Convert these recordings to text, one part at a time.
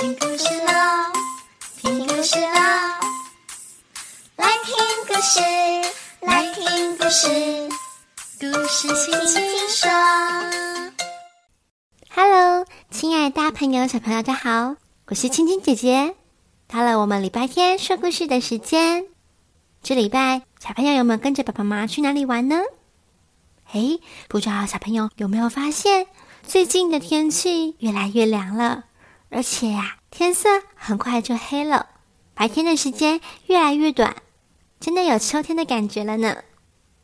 听故事喽，听故事喽，来听故事，来听故事，故事轻轻说。Hello，亲爱的大朋友、小朋友，大家好，我是青青姐姐。到了我们礼拜天说故事的时间，这礼拜小朋友有没有跟着爸爸妈妈去哪里玩呢？哎，不知道小朋友有没有发现，最近的天气越来越凉了，而且呀，天色很快就黑了，白天的时间越来越短，真的有秋天的感觉了呢。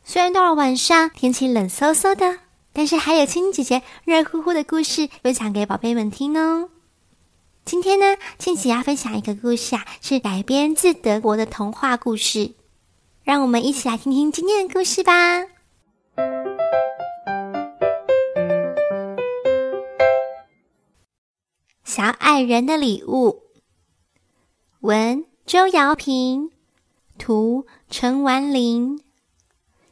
虽然到了晚上天气冷飕飕的，但是还有青青姐姐热乎乎的故事分享给宝贝们听哦。今天呢，青姐要分享一个故事啊，是改编自德国的童话故事，让我们一起来听听今天的故事吧。小矮人的礼物，文周瑶平，图陈完林，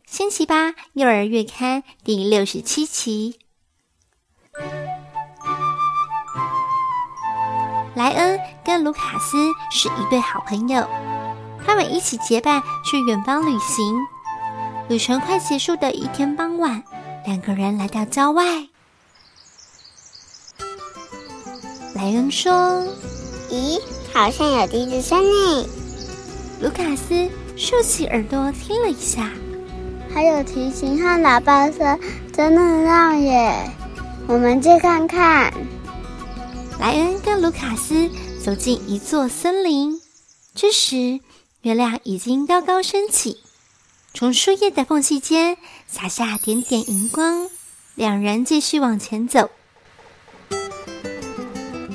星期八幼儿月刊第六十七期。莱恩跟卢卡斯是一对好朋友，他们一起结伴去远方旅行。旅程快结束的一天傍晚，两个人来到郊外。莱恩说：“咦，好像有笛子声呢。”卢卡斯竖起耳朵听了一下，还有提琴和喇叭声，真热闹耶！我们去看看。莱恩跟卢卡斯走进一座森林，这时月亮已经高高升起。从树叶的缝隙间洒下点点荧光，两人继续往前走，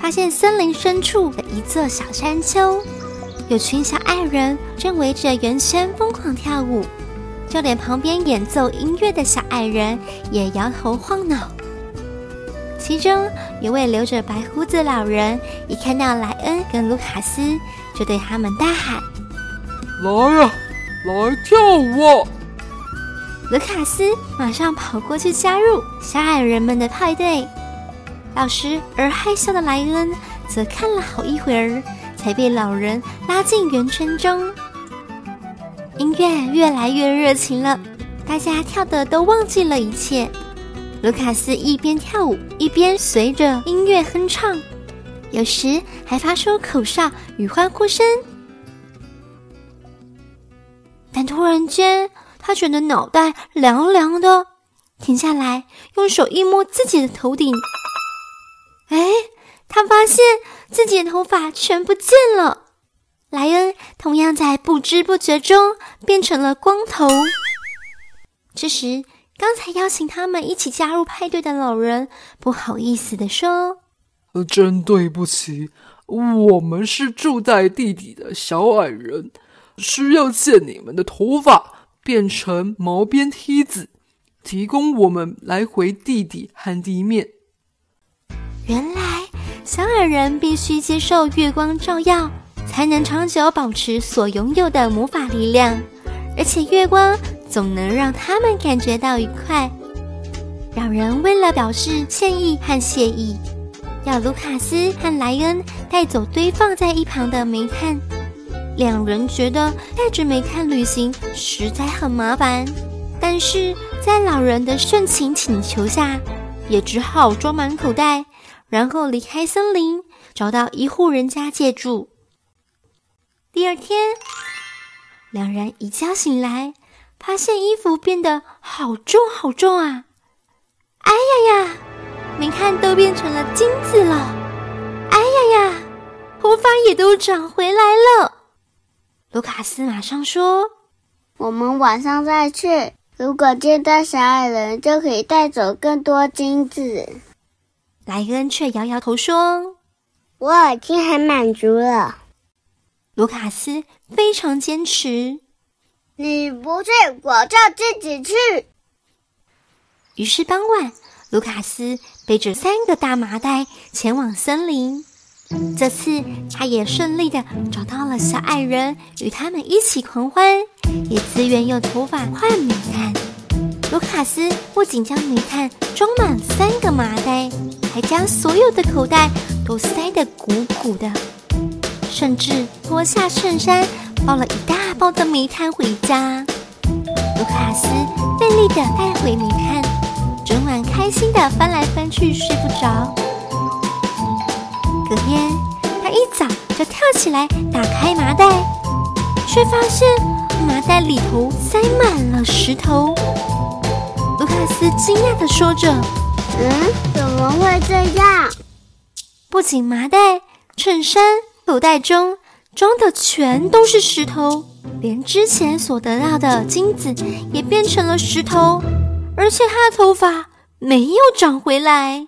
发现森林深处的一座小山丘，有群小矮人正围着圆圈疯狂跳舞，就连旁边演奏音乐的小矮人也摇头晃脑。其中有位留着白胡子老人，一看到莱恩跟卢卡斯，就对他们大喊：“来呀！”来跳舞！卢卡斯马上跑过去加入小矮人们的派对。老实而害羞的莱恩则看了好一会儿，才被老人拉进圆圈中。音乐越来越热情了，大家跳的都忘记了一切。卢卡斯一边跳舞一边随着音乐哼唱，有时还发出口哨与欢呼声。但突然间，他觉得脑袋凉凉的，停下来，用手一摸自己的头顶。哎，他发现自己的头发全不见了。莱恩同样在不知不觉中变成了光头。这时，刚才邀请他们一起加入派对的老人不好意思的说：“真对不起，我们是住在地底的小矮人。”需要借你们的头发变成毛边梯子，提供我们来回地底和地面。原来小矮人必须接受月光照耀，才能长久保持所拥有的魔法力量，而且月光总能让他们感觉到愉快。两人为了表示歉意和谢意，要卢卡斯和莱恩带走堆放在一旁的煤炭。两人觉得带着煤炭旅行实在很麻烦，但是在老人的盛情请求下，也只好装满口袋，然后离开森林，找到一户人家借住。第二天，两人一觉醒来，发现衣服变得好重好重啊！哎呀呀，没看都变成了金子了！哎呀呀，头发也都长回来了！卢卡斯马上说：“我们晚上再去。如果见到小矮人，就可以带走更多金子。”莱恩却摇摇头说：“我已经很满足了。”卢卡斯非常坚持：“你不去，我就自己去。”于是傍晚，卢卡斯背着三个大麻袋前往森林。这次，他也顺利的找到了小矮人，与他们一起狂欢，也自愿用头发换煤炭。卢卡斯不仅将煤炭装满三个麻袋，还将所有的口袋都塞得鼓鼓的，甚至脱下衬衫，抱了一大包的煤炭回家。卢卡斯费力地带回煤炭，整晚开心地翻来翻去，睡不着。隔天，他一早就跳起来打开麻袋，却发现麻袋里头塞满了石头。卢卡斯惊讶地说着：“嗯，怎么会这样？”不仅麻袋、衬衫、口袋中装的全都是石头，连之前所得到的金子也变成了石头，而且他的头发没有长回来。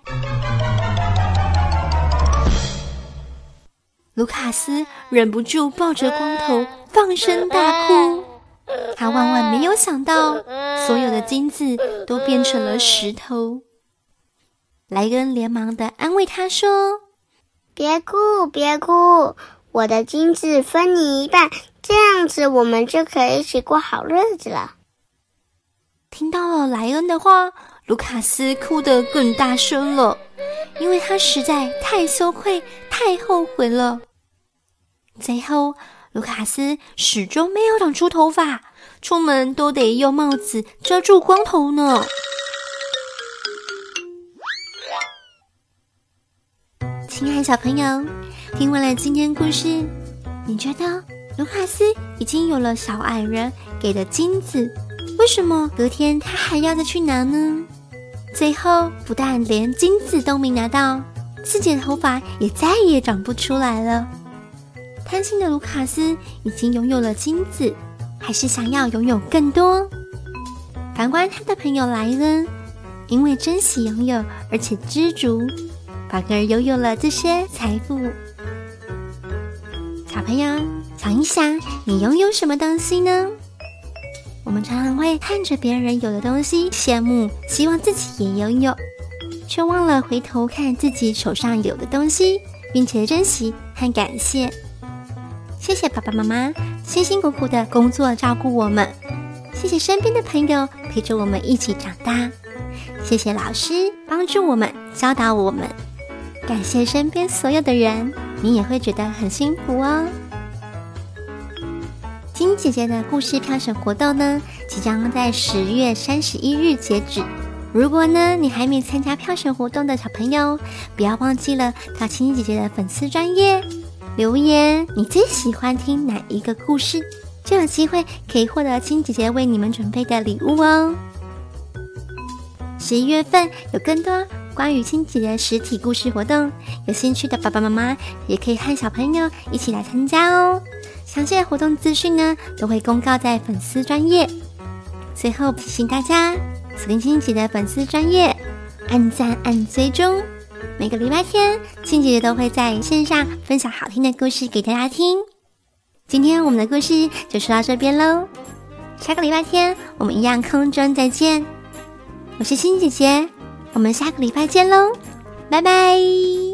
卢卡斯忍不住抱着光头放声大哭，他万万没有想到，所有的金子都变成了石头。莱恩连忙的安慰他说：“别哭，别哭，我的金子分你一半，这样子我们就可以一起过好日子了。”听到了莱恩的话，卢卡斯哭得更大声了，因为他实在太羞愧、太后悔了。最后，卢卡斯始终没有长出头发，出门都得用帽子遮住光头呢。亲爱小朋友，听完了今天故事，你觉得卢卡斯已经有了小矮人给的金子，为什么隔天他还要再去拿呢？最后，不但连金子都没拿到，自己的头发也再也长不出来了。贪心的卢卡斯已经拥有了金子，还是想要拥有更多。反观他的朋友莱恩，因为珍惜拥有，而且知足，反而拥有了这些财富。小朋友，想一想，你拥有什么东西呢？我们常常会看着别人有的东西羡慕，希望自己也拥有，却忘了回头看自己手上有的东西，并且珍惜和感谢。谢谢爸爸妈妈辛辛苦苦的工作照顾我们，谢谢身边的朋友陪着我们一起长大，谢谢老师帮助我们教导我们，感谢身边所有的人，你也会觉得很幸福哦。金姐姐的故事票选活动呢，即将在十月三十一日截止。如果呢你还没参加票选活动的小朋友，不要忘记了到青姐姐的粉丝专业。留言你最喜欢听哪一个故事，就有机会可以获得亲姐姐为你们准备的礼物哦。十一月份有更多关于亲姐的实体故事活动，有兴趣的爸爸妈妈也可以和小朋友一起来参加哦。详细的活动资讯呢，都会公告在粉丝专页。最后提醒大家，锁定亲姐的粉丝专页，按赞按追踪。每个礼拜天，青姐姐都会在线上分享好听的故事给大家听。今天我们的故事就说到这边喽，下个礼拜天我们一样空中再见。我是青姐姐，我们下个礼拜见喽，拜拜。